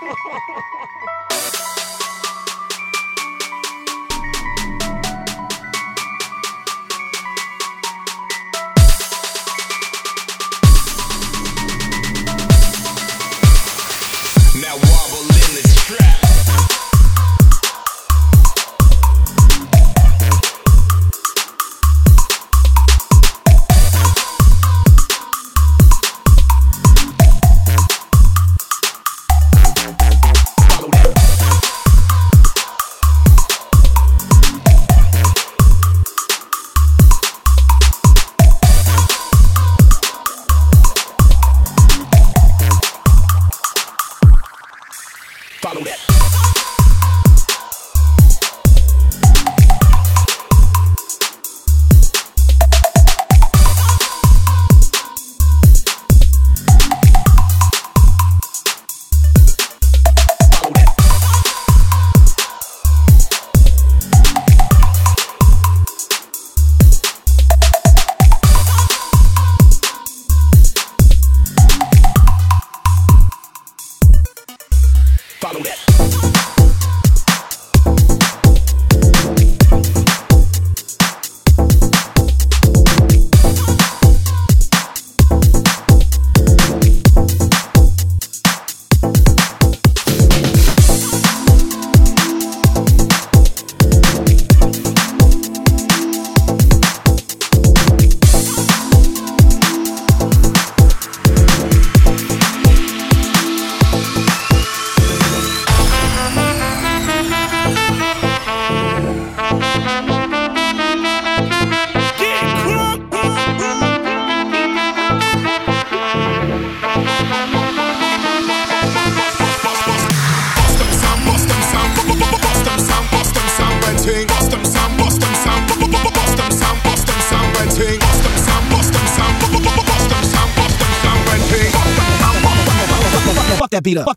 beat up,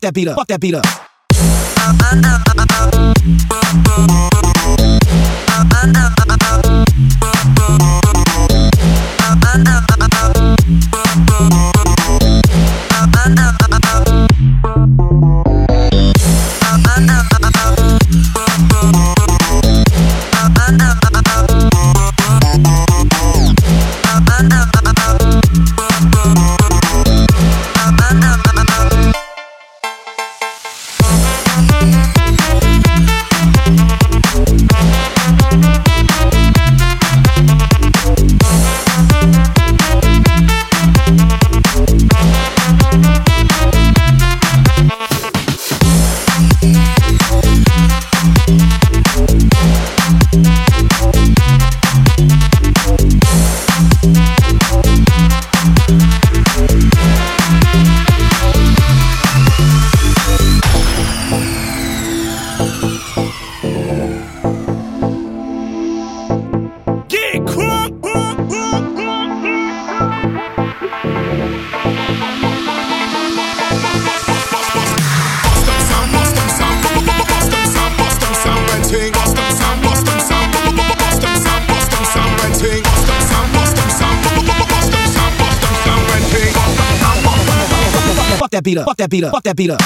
fuck that beat up, fuck that beat up. That beat up. Fuck that beat up.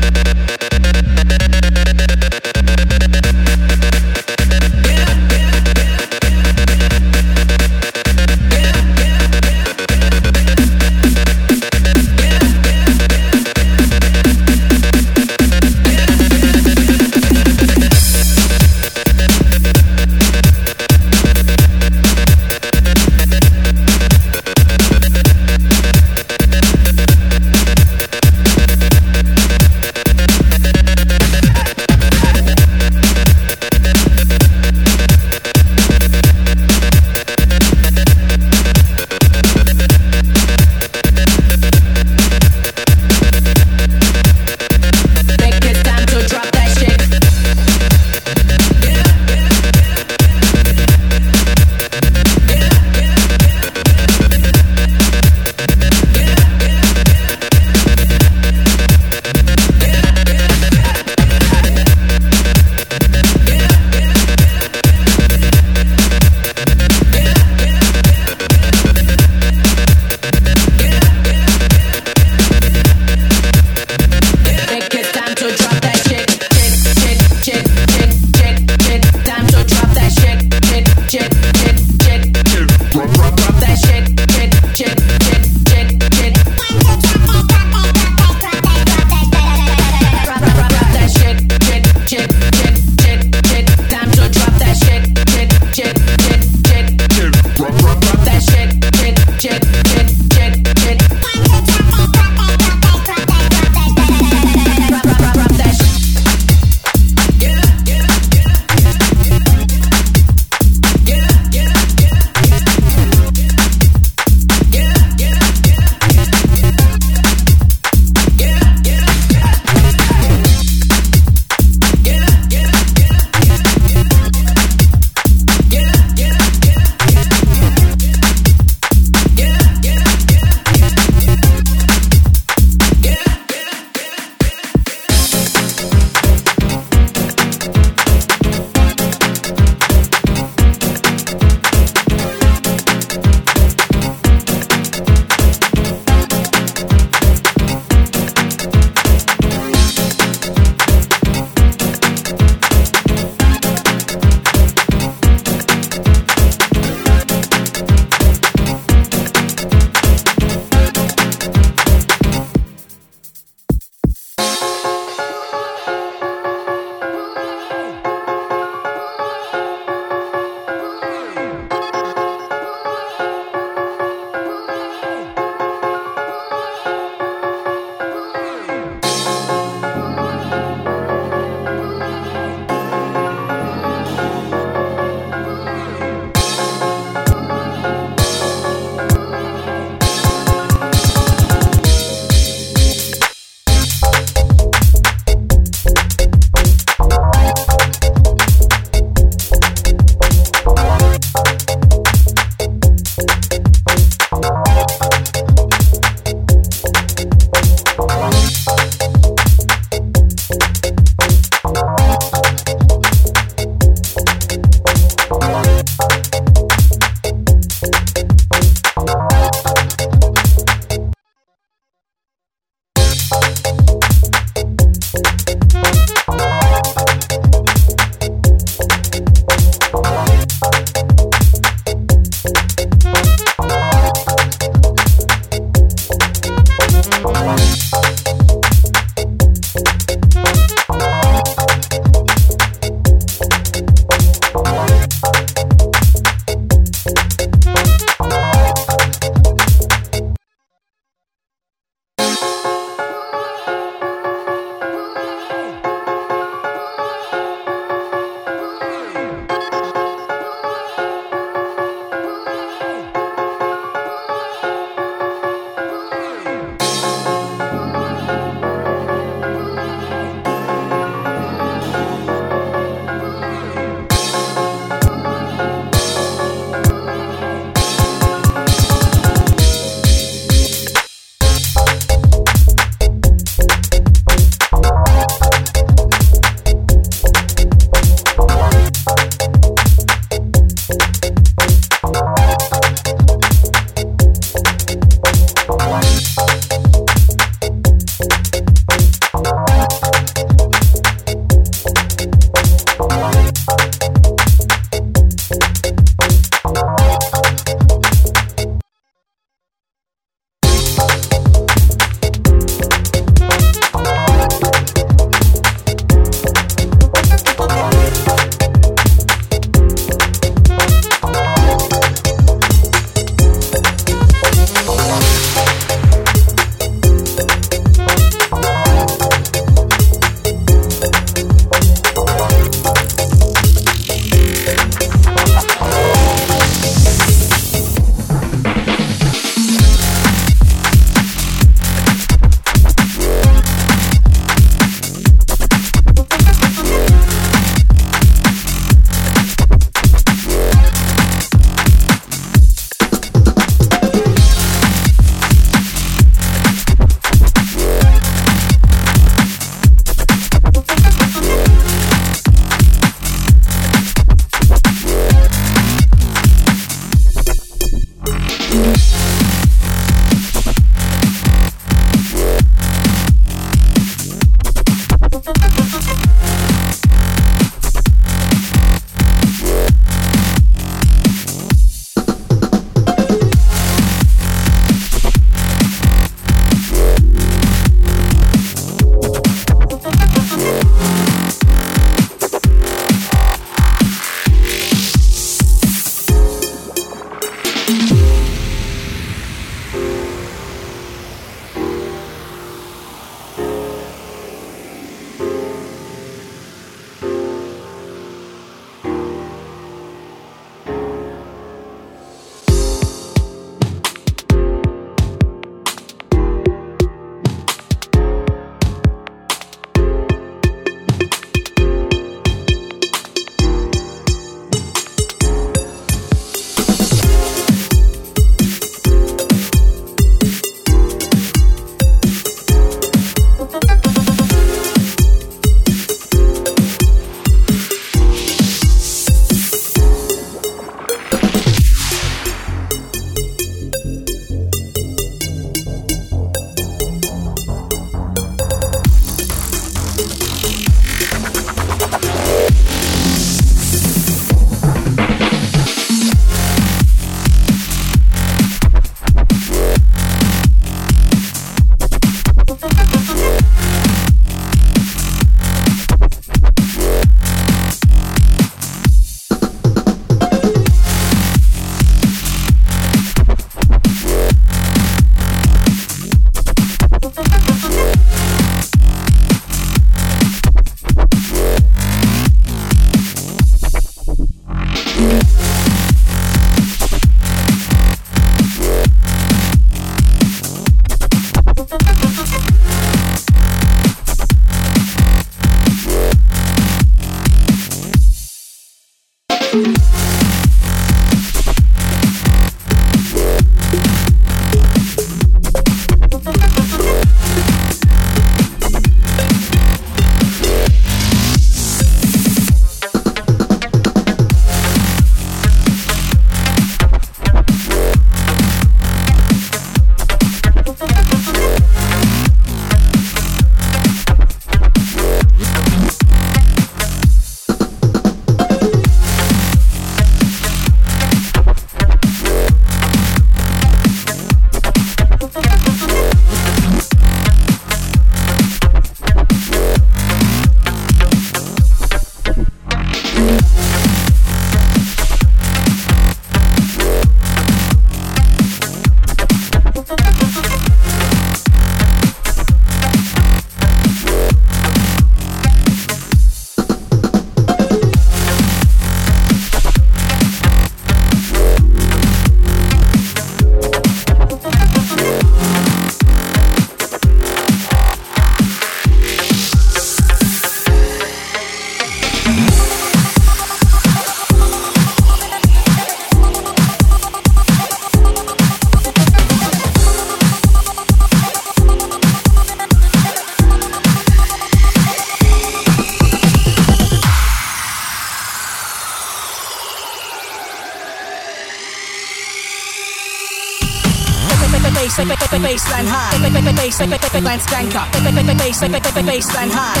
Bass, bassline high. Bass, bassline skanker. Bass, bassline high.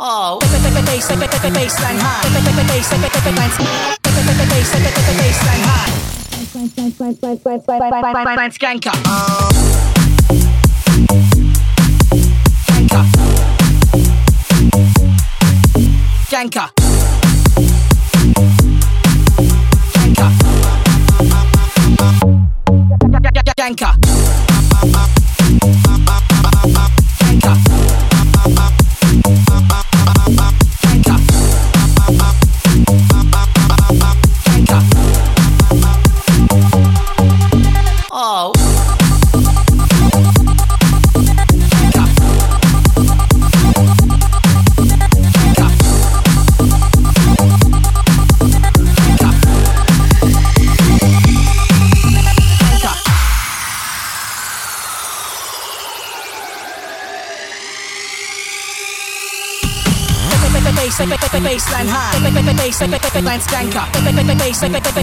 Oh. Bass, bassline high. Bass, bassline high. Skanker. Skanker. Janka. Bassline high. Skanker. Bass,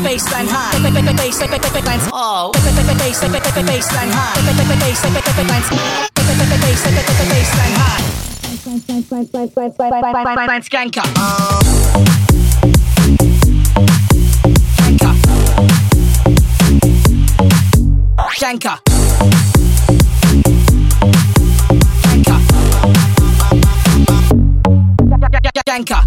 bassline high. Bass, bassline oh. Bass, bassline high. Bass, bassline high. Skanker. Skanker. Janka.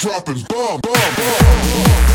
dropping bomb, bomb, bomb.